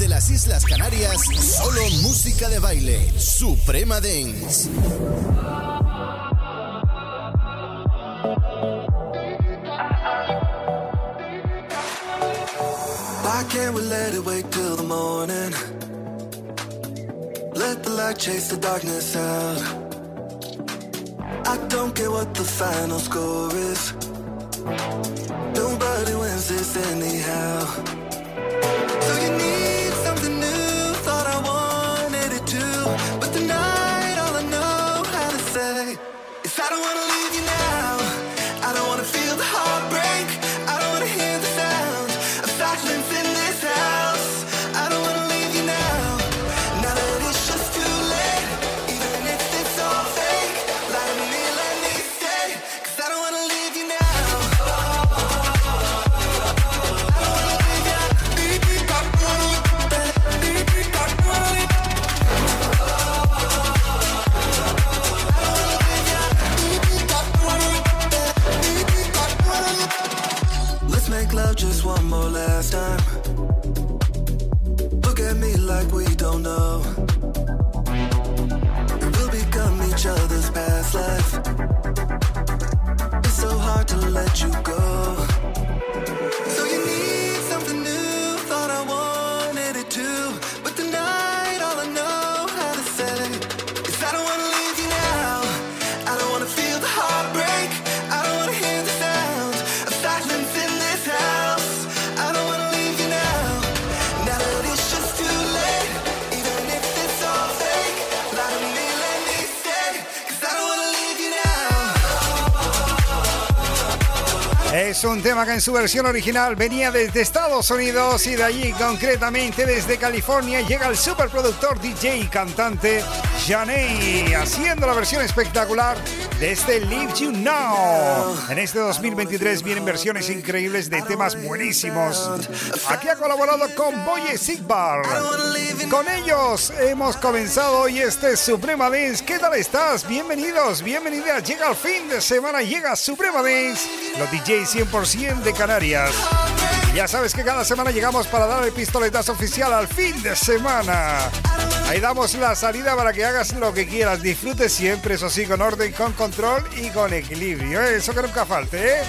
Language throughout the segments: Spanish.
Desde las Islas Canarias, solo música de baile. Suprema Dance. Why can't we let it wait till the morning? Let the light chase the darkness out. I don't care what the final score is. Nobody wins this anyhow. like we don't know. And we'll become each other's past life. It's so hard to let you go. Un tema que en su versión original venía desde Estados Unidos y de allí, concretamente desde California, llega el superproductor, DJ y cantante Janey, haciendo la versión espectacular de este Live You Now. En este 2023 vienen versiones increíbles de temas buenísimos. Aquí ha colaborado con Boye Sigbar. Con ellos hemos comenzado hoy este Suprema Dance. ¿Qué tal estás? Bienvenidos, bienvenidas. Llega el fin de semana, llega Suprema Dance. Los DJs 100% de Canarias. Ya sabes que cada semana llegamos para dar el pistoletazo oficial al fin de semana. Ahí damos la salida para que hagas lo que quieras. Disfrute siempre, eso sí, con orden, con control y con equilibrio. ¿eh? Eso que nunca falte, ¿eh?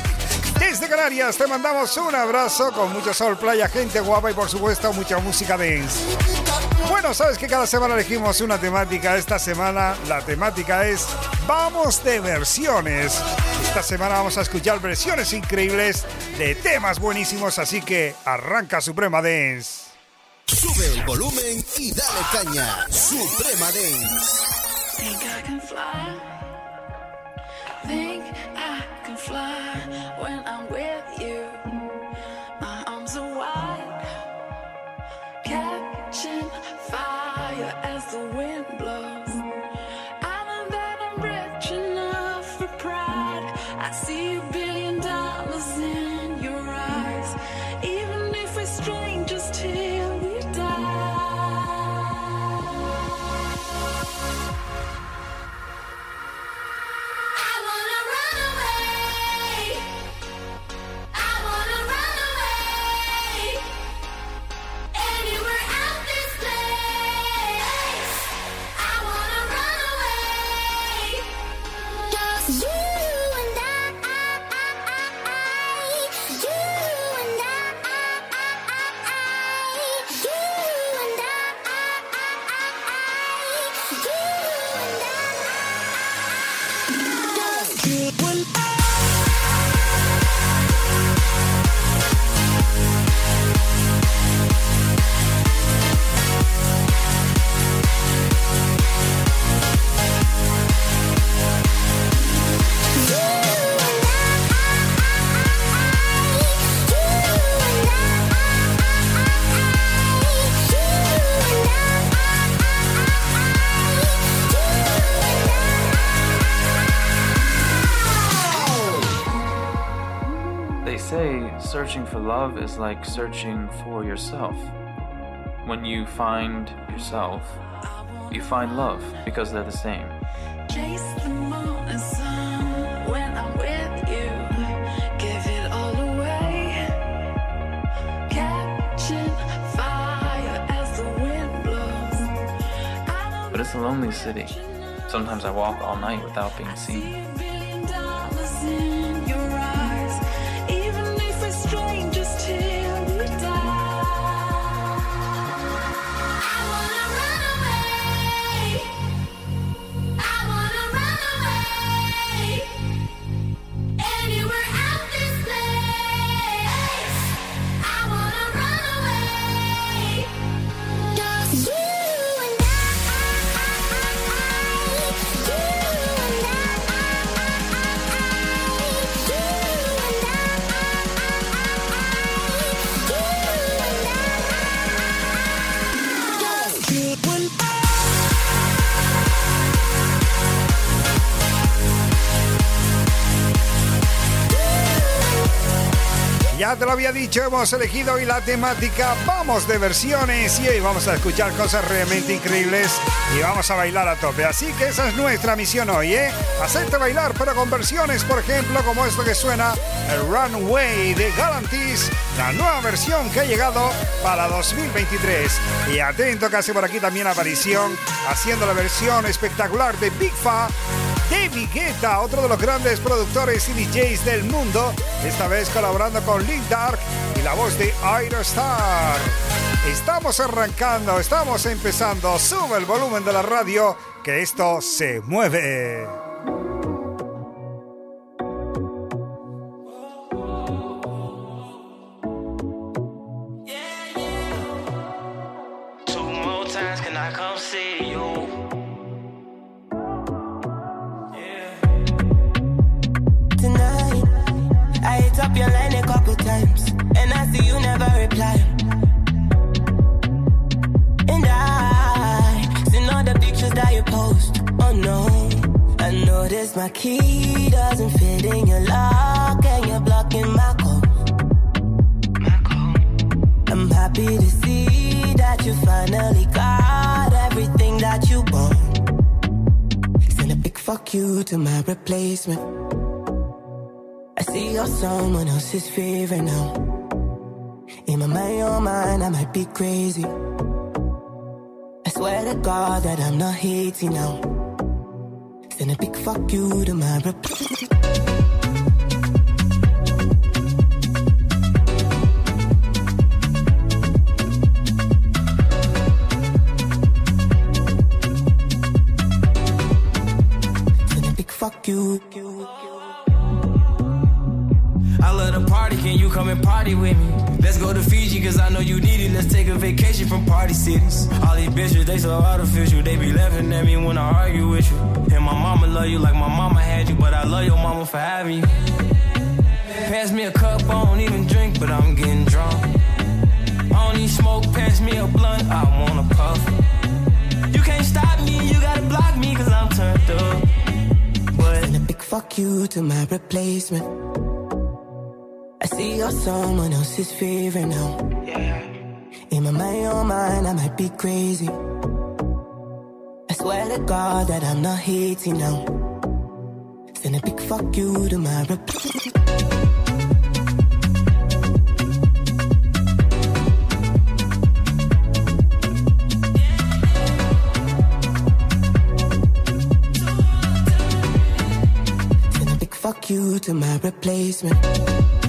Desde Canarias te mandamos un abrazo con mucho sol, playa, gente guapa y por supuesto mucha música dance. Bueno, sabes que cada semana elegimos una temática. Esta semana la temática es Vamos de versiones. Esta semana vamos a escuchar versiones increíbles de temas buenísimos, así que arranca Suprema Dance. Sube el volumen y dale caña. Suprema Dance. Love is like searching for yourself. When you find yourself, you find love because they're the same. But it's a lonely city. Sometimes I walk all night without being seen. Te lo había dicho, hemos elegido hoy la temática Vamos de versiones y hoy vamos a escuchar cosas realmente increíbles y vamos a bailar a tope. Así que esa es nuestra misión hoy, ¿eh? Hacerte bailar, pero con versiones, por ejemplo, como esto que suena, el Runway de Galantis, la nueva versión que ha llegado para 2023. Y atento, casi por aquí también aparición, haciendo la versión espectacular de Big Fa David Guetta, otro de los grandes productores y DJs del mundo, esta vez colaborando con Link Dark y la voz de Aerostar. Estamos arrancando, estamos empezando, sube el volumen de la radio, que esto se mueve. My key doesn't fit in your lock and you're blocking my call. I'm happy to see that you finally got everything that you want. Send a big fuck you to my replacement. I see you're someone else's favorite now. In my mind, your mind, I might be crazy. I swear to God that I'm not hating now. Then a big fuck you to my reply. fuck you. I love the party, can you come and party with me? Let's go to Fiji, cause I know you need it. Let's take a vacation from party cities. All these bitches, they so artificial. They be laughing at me when I argue with you. And my mama love you like my mama had you, but I love your mama for having you. Pass me a cup, I don't even drink, but I'm getting drunk. I don't need smoke, pass me a blunt, I wanna puff. You can't stop me, you gotta block me, cause I'm turned up. But and a big fuck you to my replacement. I see you're someone else's favorite now. Yeah. In my mind, your mind, I might be crazy. Swear to God that I'm not hating now. Send a big fuck you to my reply. fuck you to my replacement.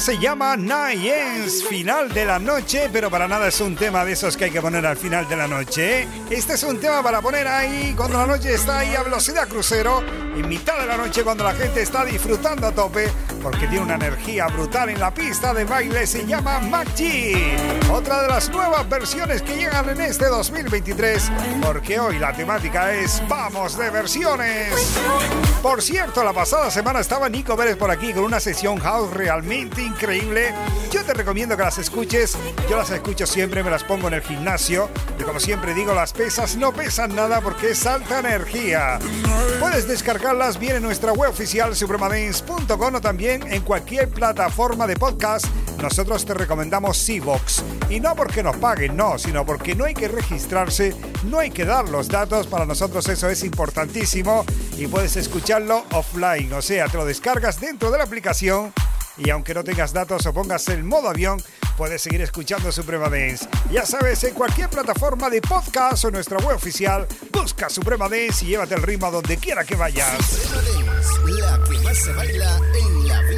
Se llama Nights, final de la noche, pero para nada es un tema de esos que hay que poner al final de la noche. Este es un tema para poner ahí cuando la noche está ahí a velocidad crucero, en mitad de la noche cuando la gente está disfrutando a tope, porque tiene una energía brutal en la pista de baile, se llama Maggi. Otra de las nuevas versiones que llegan en este 2023, porque hoy la temática es Vamos de versiones. Por cierto, la pasada semana estaba Nico Pérez por aquí con una sesión house realmente increíble. Yo te recomiendo que las escuches. Yo las escucho siempre, me las pongo en el gimnasio. Y como siempre digo, las pesas no pesan nada porque es alta energía. Puedes descargarlas bien en nuestra web oficial supremadance.com o también en cualquier plataforma de podcast nosotros te recomendamos Seabox. Y no porque nos paguen, no, sino porque no hay que registrarse, no hay que dar los datos. Para nosotros eso es importantísimo y puedes escucharlo offline. O sea, te lo descargas dentro de la aplicación y aunque no tengas datos o pongas el modo avión, puedes seguir escuchando Suprema Dance. Ya sabes, en cualquier plataforma de podcast o nuestra web oficial, busca Suprema Dance y llévate el ritmo a donde quiera que vayas. Suprema Dance, la que más se baila en la Vía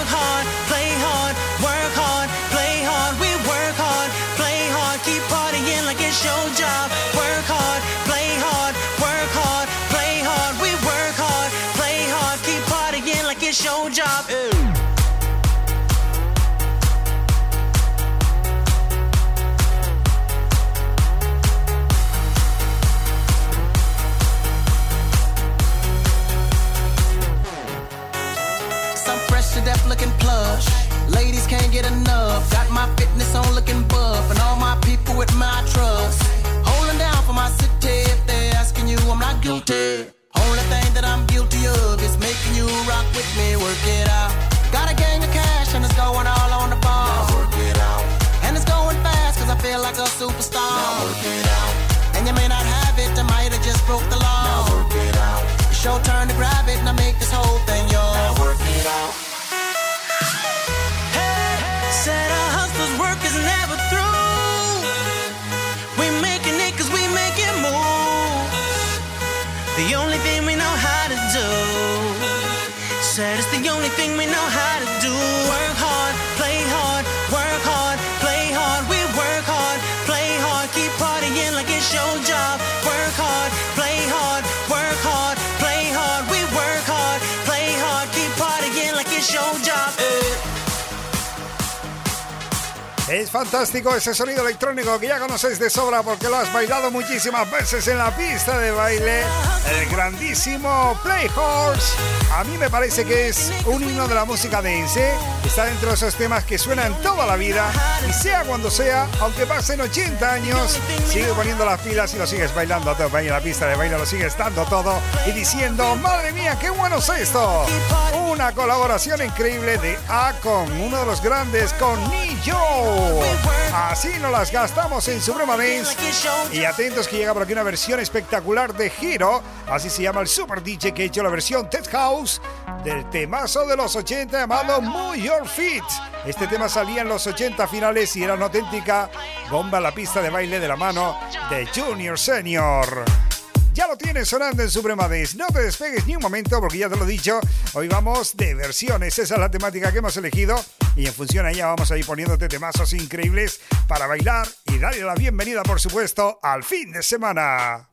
ese sonido electrónico que ya conoces de sobra porque lo has bailado muchísimas veces en la pista de baile. El grandísimo Playhorse. A mí me parece que es un himno de la música dance. Está dentro de esos temas que suenan toda la vida y sea cuando sea, aunque pasen 80 años, sigue poniendo las pilas y lo sigues bailando a todo. En la pista de baile lo sigues dando todo y diciendo, madre mía, qué bueno es esto. Una colaboración increíble de Acon, uno de los grandes con Joe. Así nos las gastamos en Suprema Dance. Y atentos que llega por aquí una versión espectacular de Giro. Así se llama el Super DJ que ha hecho la versión Ted House del temazo de los 80 llamado Move Your Feet. Este tema salía en los 80 finales y era una auténtica bomba a la pista de baile de la mano de Junior Senior. Ya lo tienes sonando en Suprema Dance. No te despegues ni un momento porque ya te lo he dicho. Hoy vamos de versiones. Esa es la temática que hemos elegido. Y en función a ella vamos a ir poniéndote temazos increíbles para bailar y darle la bienvenida, por supuesto, al fin de semana.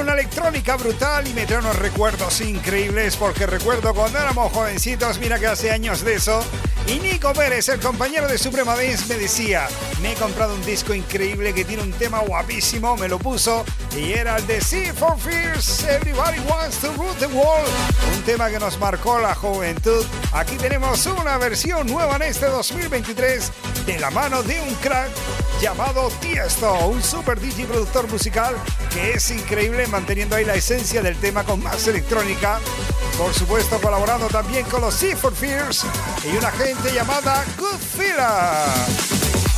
Una electrónica brutal y me trae unos recuerdos increíbles porque recuerdo cuando éramos jovencitos, mira que hace años de eso, y Nico Pérez, el compañero de Suprema Dance, me decía, me he comprado un disco increíble que tiene un tema guapísimo, me lo puso y era el de Sea for Fears, Everybody Wants to Root the World, un tema que nos marcó la juventud. Aquí tenemos una versión nueva en este 2023 de la mano de un crack llamado Tiesto, un super DJ productor musical que es increíble manteniendo ahí la esencia del tema con más electrónica. Por supuesto, colaborando también con los Sea Fears y una gente llamada Goodfilla.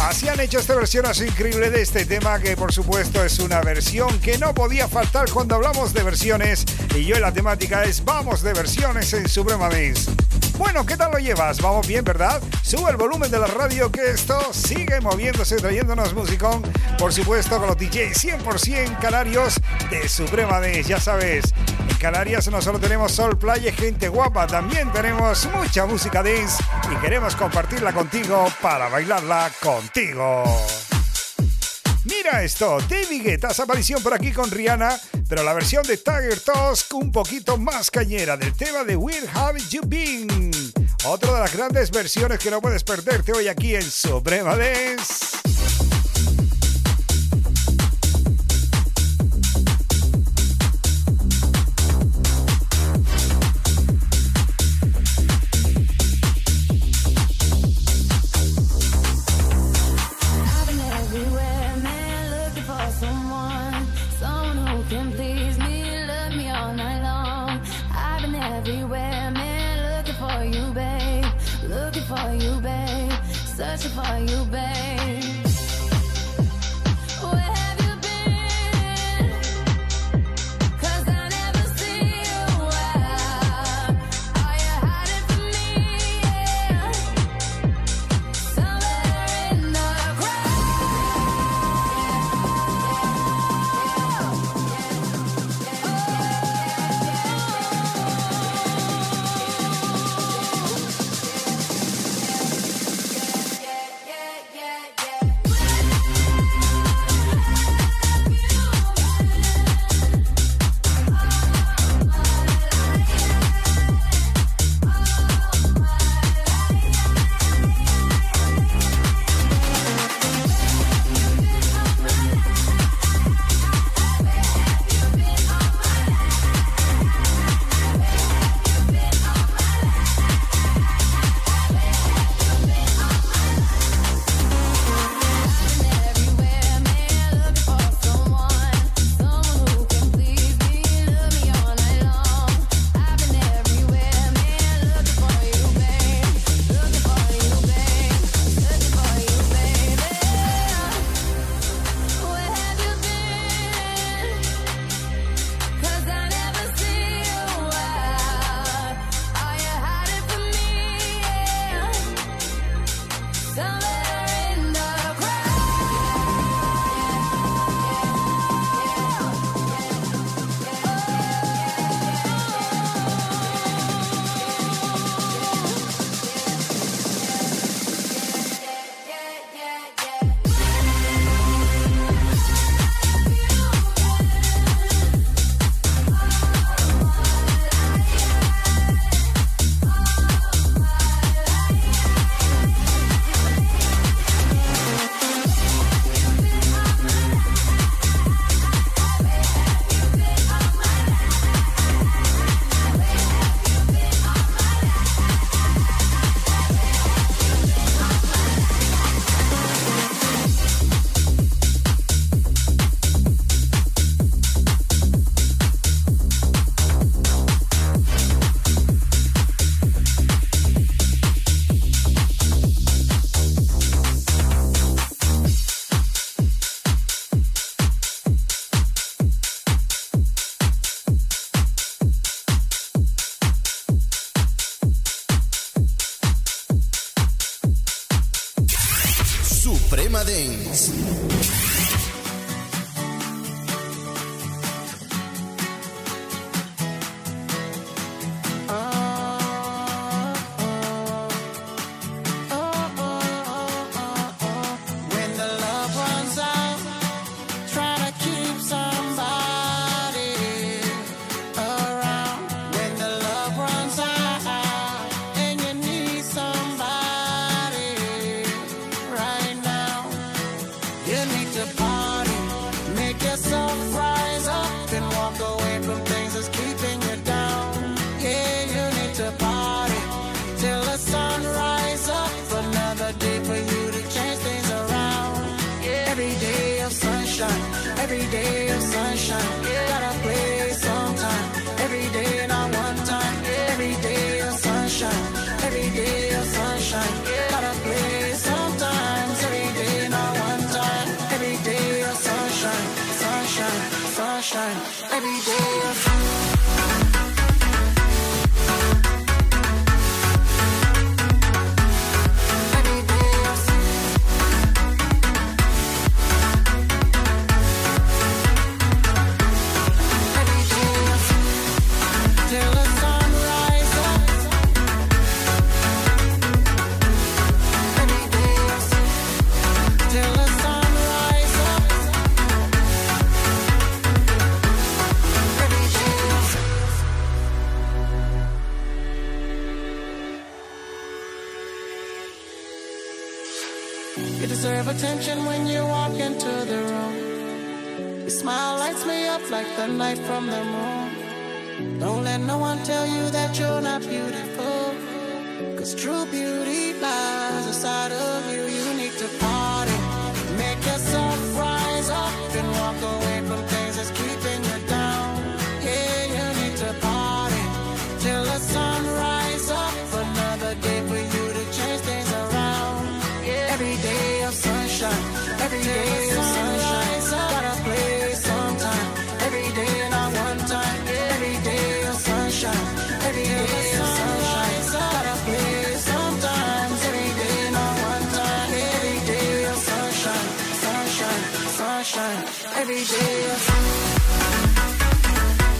Así han hecho esta versión así increíble de este tema que por supuesto es una versión que no podía faltar cuando hablamos de versiones y yo la temática es vamos de versiones en Suprema Dance. Bueno, ¿qué tal lo llevas? Vamos bien, ¿verdad? Sube el volumen de la radio que esto sigue moviéndose, trayéndonos musicón. Por supuesto, con los DJs 100% canarios de Suprema Dance. Ya sabes, en Canarias no solo tenemos sol, playa gente guapa, también tenemos mucha música dance y queremos compartirla contigo para bailarla contigo. Esto, David Guetta, aparición por aquí con Rihanna, pero la versión de Tiger Tusk un poquito más cañera del tema de Where Have You Been. Otra de las grandes versiones que no puedes perderte hoy aquí en Suprema.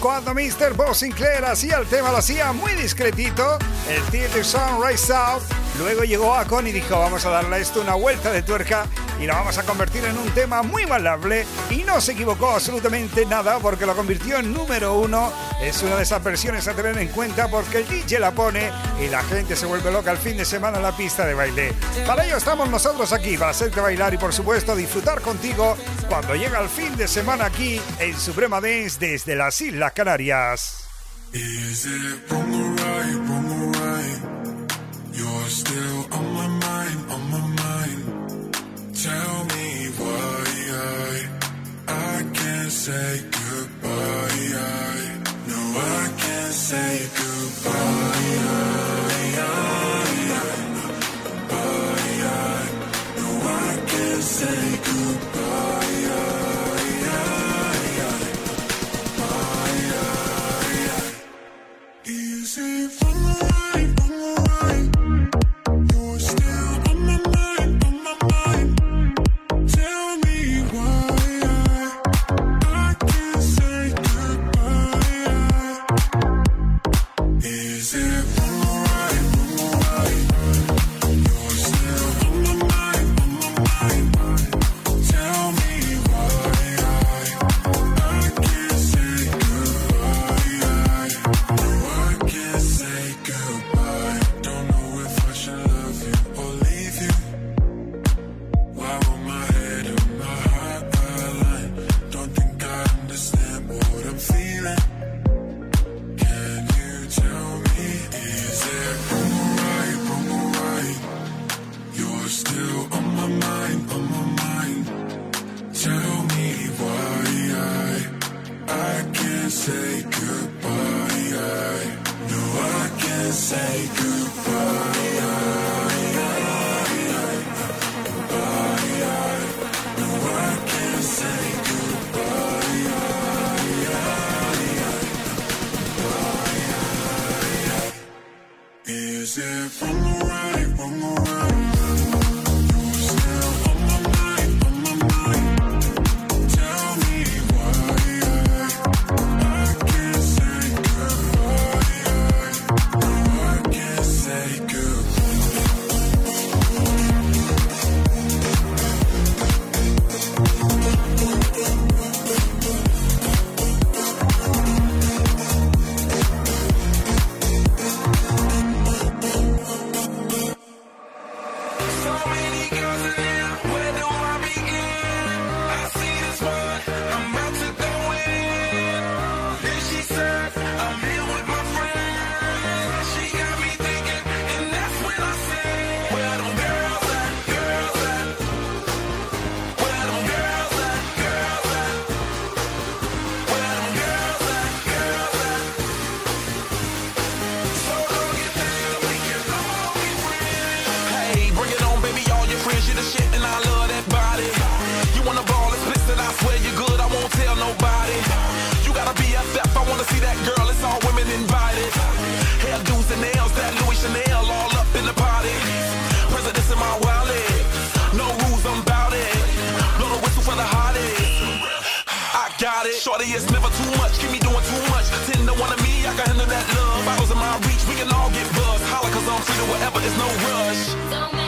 Cuando Mr. Bob Sinclair hacía el tema, lo hacía muy discretito, el Theater Sunrise Out. Luego llegó a Con y dijo, vamos a darle a esto una vuelta de tuerca y lo vamos a convertir en un tema muy bailable y no se equivocó absolutamente nada porque lo convirtió en número uno. Es una de esas versiones a tener en cuenta porque el DJ la pone y la gente se vuelve loca el fin de semana en la pista de baile. Para ello estamos nosotros aquí, para hacerte bailar y por supuesto disfrutar contigo cuando llega el fin de semana aquí en Suprema Dance desde las Islas Canarias. Is it wrong or right. You're still on say goodbye. I know I can't say do whatever, there's no rush.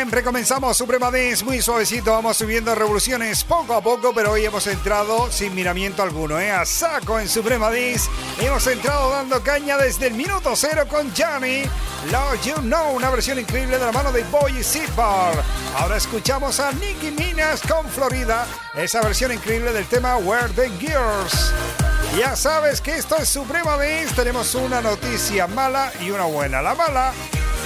Siempre comenzamos Suprema Dance muy suavecito, vamos subiendo revoluciones poco a poco, pero hoy hemos entrado sin miramiento alguno, ¿eh? a saco en Suprema Dance. Hemos entrado dando caña desde el minuto cero con Johnny. Lord You Know, una versión increíble de la mano de Boy Bar. Ahora escuchamos a Nicki Minaj con Florida, esa versión increíble del tema Where the Gears. Ya sabes que esto es Suprema Dance, tenemos una noticia mala y una buena. La mala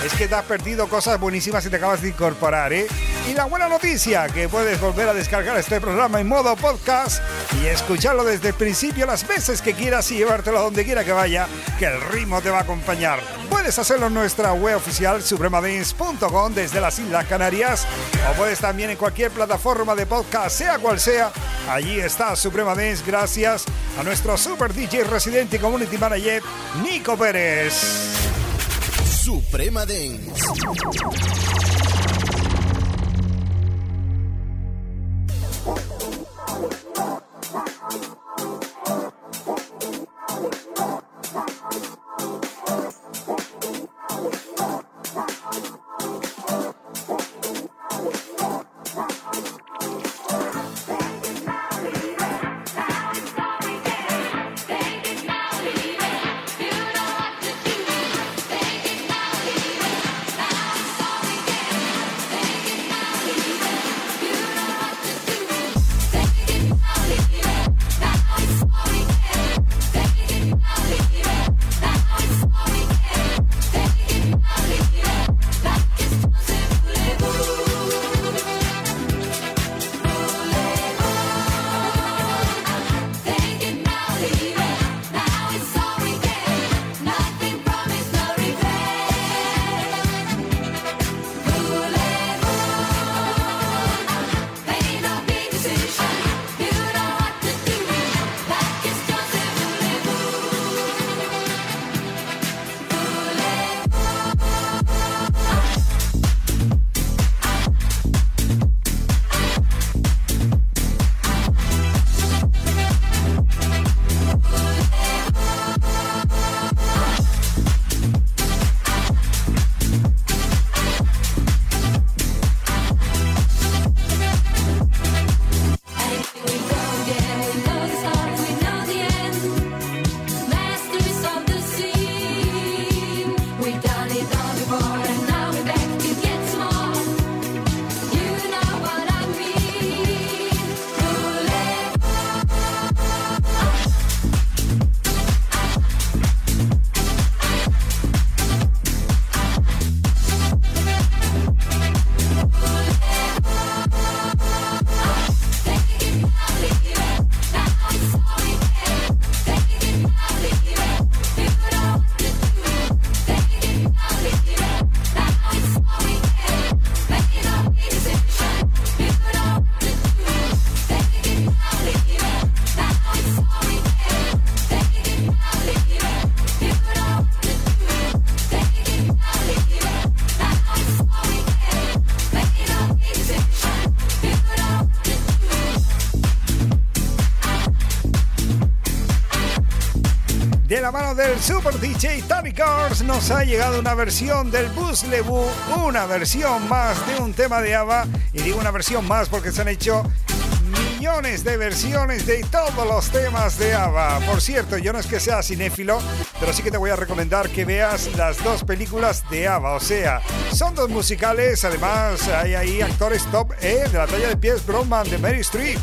es que te has perdido cosas buenísimas y te acabas de incorporar, ¿eh? Y la buena noticia, que puedes volver a descargar este programa en modo podcast y escucharlo desde el principio las veces que quieras y llevártelo a donde quiera que vaya, que el ritmo te va a acompañar. Puedes hacerlo en nuestra web oficial supremadance.com desde las Islas Canarias o puedes también en cualquier plataforma de podcast, sea cual sea. Allí está Suprema Dance gracias a nuestro super DJ residente y community manager Nico Pérez. Suprema Dance. Mano del Super DJ Tony Cars nos ha llegado una versión del Bus Lebu, una versión más de un tema de ABBA. Y digo una versión más porque se han hecho millones de versiones de todos los temas de ABBA. Por cierto, yo no es que sea cinéfilo, pero sí que te voy a recomendar que veas las dos películas de ABBA. O sea, son dos musicales, además hay ahí actores top eh, de la talla de Pierce Brosnan, de Mary Streep.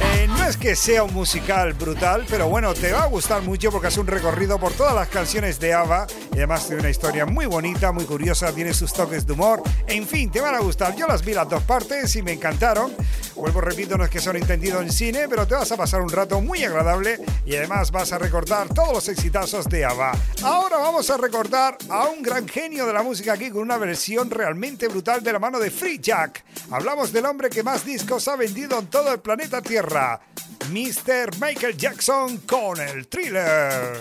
Eh, no es que sea un musical brutal, pero bueno, te va a gustar mucho porque es un recorrido por todas las canciones de ABBA y además tiene una historia muy bonita, muy curiosa, tiene sus toques de humor. En fin, te van a gustar. Yo las vi las dos partes y me encantaron. Vuelvo, repito, no es que son entendido en cine, pero te vas a pasar un rato muy agradable y además vas a recordar todos los exitazos de ABBA. Ahora vamos a recordar a un gran genio de la música aquí con una versión realmente brutal de la mano de Free Jack. Hablamos del hombre que más discos ha vendido en todo el planeta Tierra. Mr. Michael Jackson con el thriller.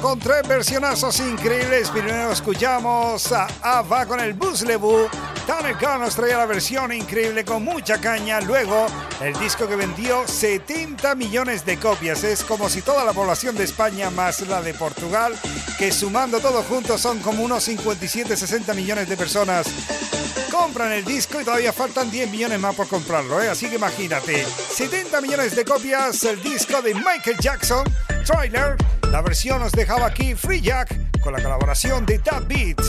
Con tres versionazos increíbles. Primero escuchamos a Ava con el Bus Lebu. Tanner Khan nos traía la versión increíble con mucha caña. Luego, el disco que vendió 70 millones de copias. Es como si toda la población de España más la de Portugal, que sumando todo juntos son como unos 57-60 millones de personas compran el disco y todavía faltan 10 millones más por comprarlo, ¿eh? así que imagínate, 70 millones de copias, el disco de Michael Jackson, Trailer, la versión nos dejaba aquí Free Jack con la colaboración de That Beat.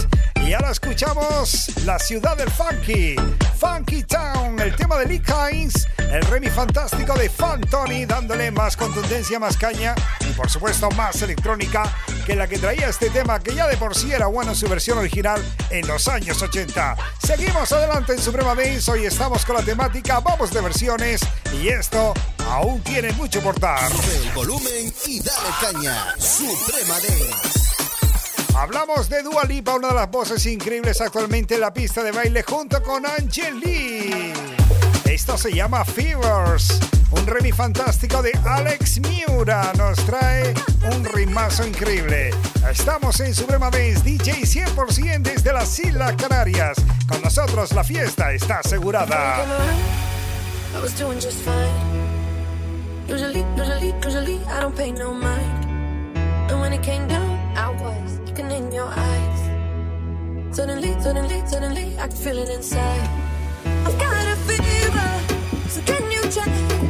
Y ahora escuchamos La Ciudad del Funky, Funky Town, el tema de Lee Hines, el remix fantástico de Fan Tony, dándole más contundencia, más caña y por supuesto más electrónica que la que traía este tema, que ya de por sí era bueno en su versión original en los años 80. Seguimos adelante en Suprema Dance, hoy estamos con la temática Vamos de versiones y esto aún tiene mucho por dar. Sube el volumen y dale caña. Suprema Dance. Hablamos de Dua Lipa, una de las voces increíbles actualmente en la pista de baile junto con Angeli. Esto se llama Fevers, un remix fantástico de Alex Miura. Nos trae un rimazo increíble. Estamos en Suprema Dance, DJ 100% desde las Islas Canarias. Con nosotros la fiesta está asegurada. Suddenly, suddenly, suddenly, I feel it inside. So can you check?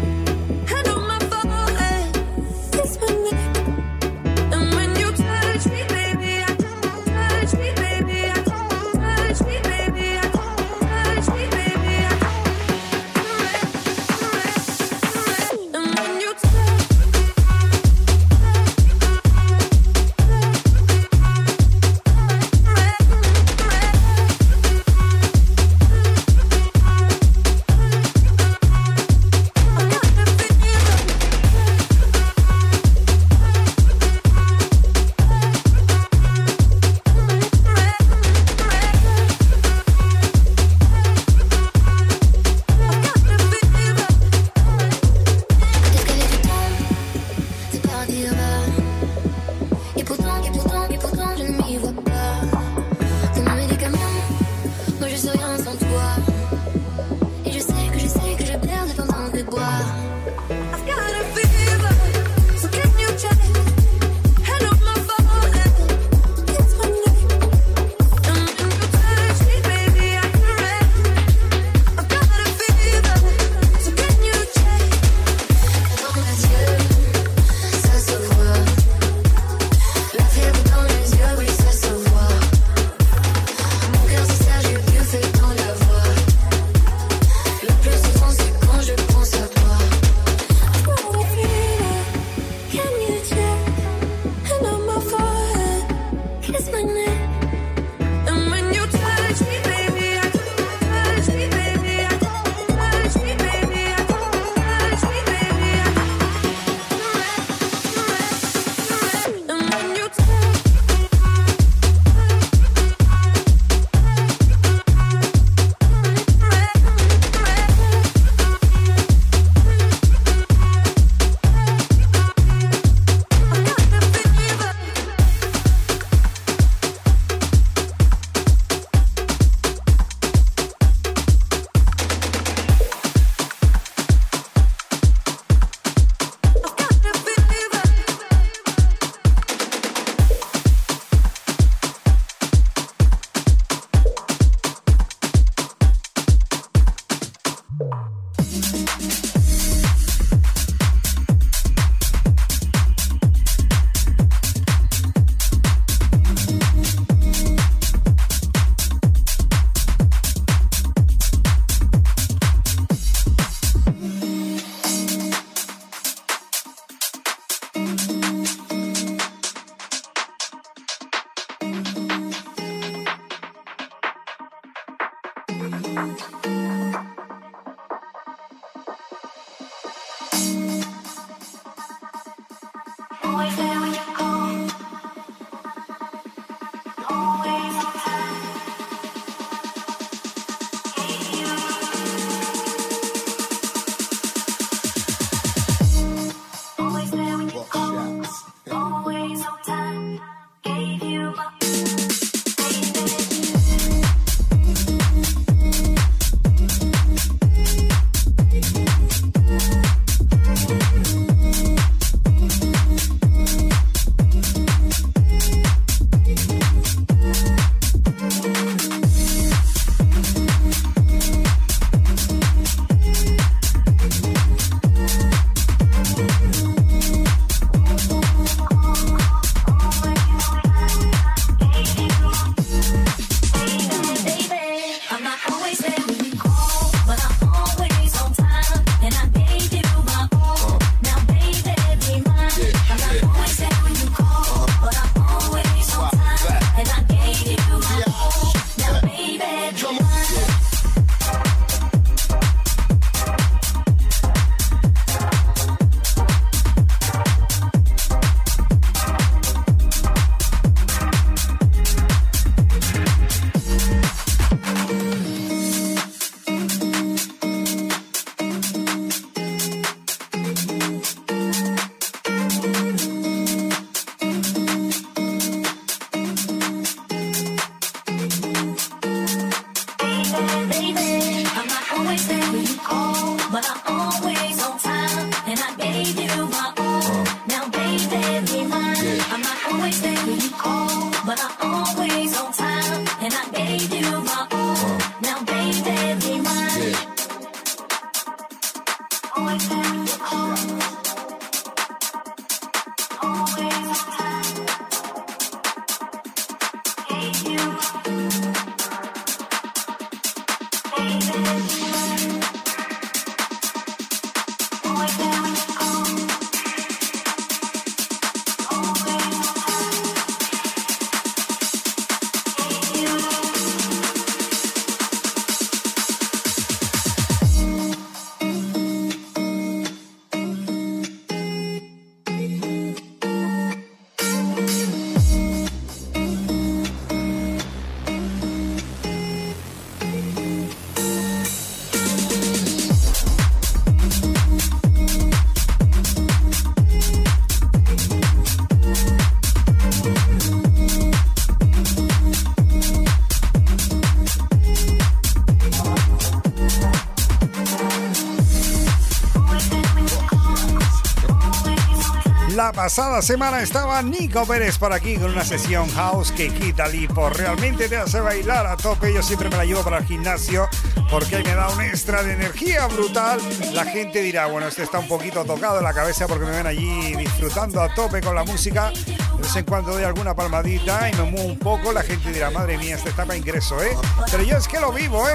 Pasada semana estaba Nico Pérez por aquí con una sesión house que quita lipo. Realmente te hace bailar a tope. Yo siempre me la llevo para el gimnasio porque me da un extra de energía brutal. La gente dirá, bueno, este está un poquito tocado en la cabeza porque me ven allí disfrutando a tope con la música. De vez en cuando doy alguna palmadita y me muevo un poco. La gente dirá, madre mía, este está para ingreso, ¿eh? Pero yo es que lo vivo, ¿eh?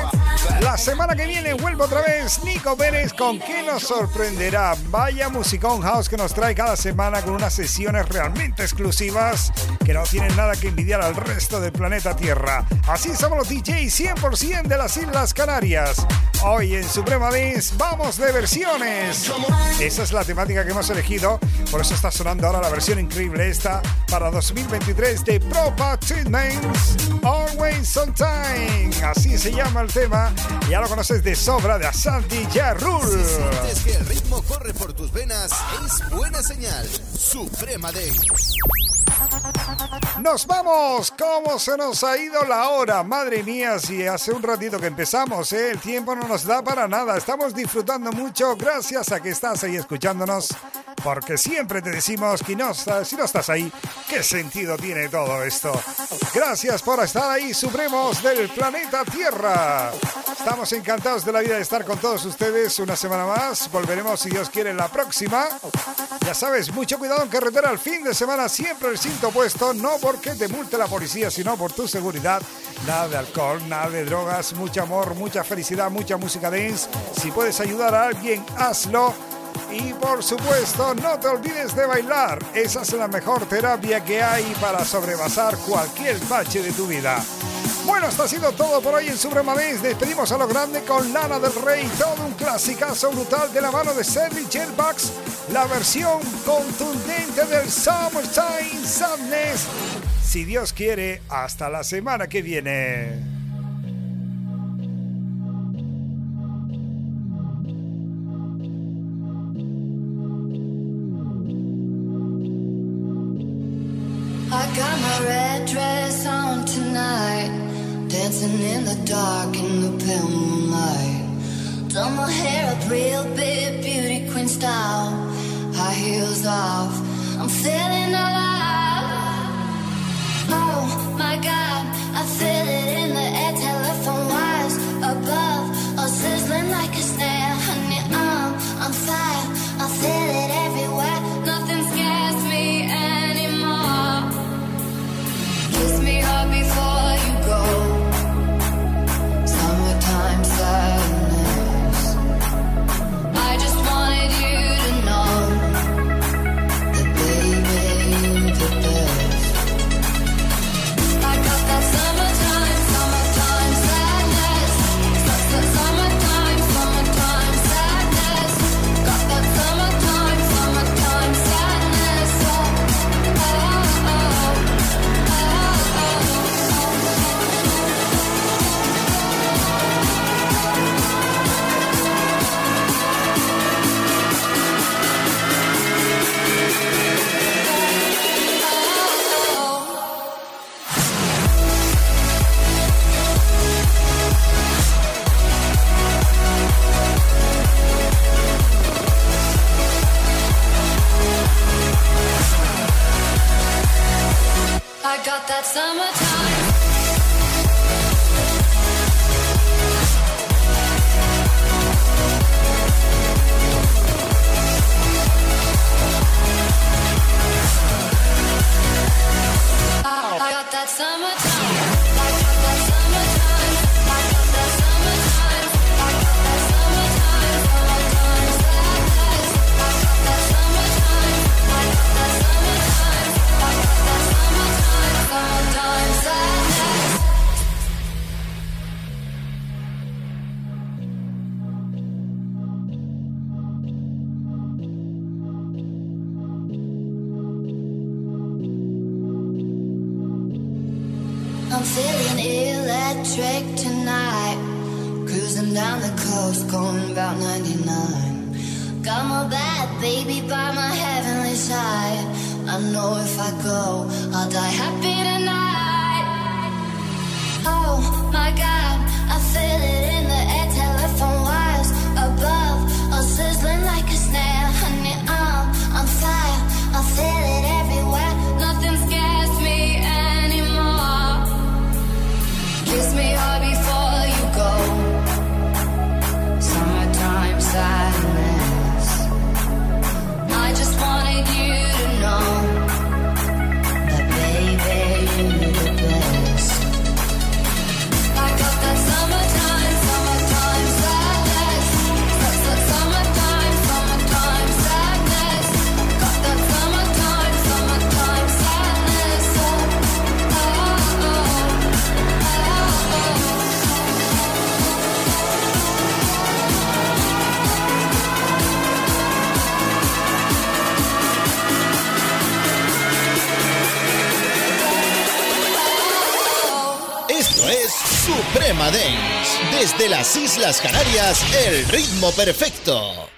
La semana que viene vuelvo otra vez Nico Pérez con qué nos sorprenderá. Vaya musicón house que nos trae cada semana con unas sesiones realmente exclusivas que no tienen nada que envidiar al resto del planeta Tierra. Así somos los DJs 100% de las Islas Canarias. Hoy en Suprema Dance vamos de versiones. Esa es la temática que hemos elegido, por eso está sonando ahora la versión increíble esta para 2023 de Propa Treatments Always on Time. Así se llama el tema. Ya lo conoces de sobra de Asanti Ya Rule. Si sientes que el ritmo corre por tus venas, es buena señal. Suprema Dance. Nos vamos, ¿cómo se nos ha ido la hora? Madre mía, si hace un ratito que empezamos, ¿eh? el tiempo no nos da para nada. Estamos disfrutando mucho gracias a que estás ahí escuchándonos, porque siempre te decimos que no, si no estás ahí, ¿qué sentido tiene todo esto? Gracias por estar ahí, Supremos del planeta Tierra. Estamos encantados de la vida de estar con todos ustedes una semana más. Volveremos, si Dios quiere, la próxima. Ya sabes, mucho cuidado en carretera el fin de semana, siempre el cinto puesto, no porque te multe la policía, sino por tu seguridad. Nada de alcohol, nada de drogas, mucho amor, mucha felicidad, mucha música dance. Si puedes ayudar a alguien, hazlo. Y por supuesto, no te olvides de bailar. Esa es la mejor terapia que hay para sobrepasar cualquier bache de tu vida. Bueno, esto ha sido todo por hoy en Suprema Dance. Despedimos a lo grande con Lana del Rey, todo un clasicazo brutal de la mano de Sergi Jetbucks, la versión contundente del Summertime Sadness. Si Dios quiere, hasta la semana que viene. Got my red dress on tonight, dancing in the dark in the pale moonlight. Done my hair up real big, beauty queen style, high heels off. I'm feeling alive. Oh my God, I feel it in I got that summertime. El ritmo perfecto.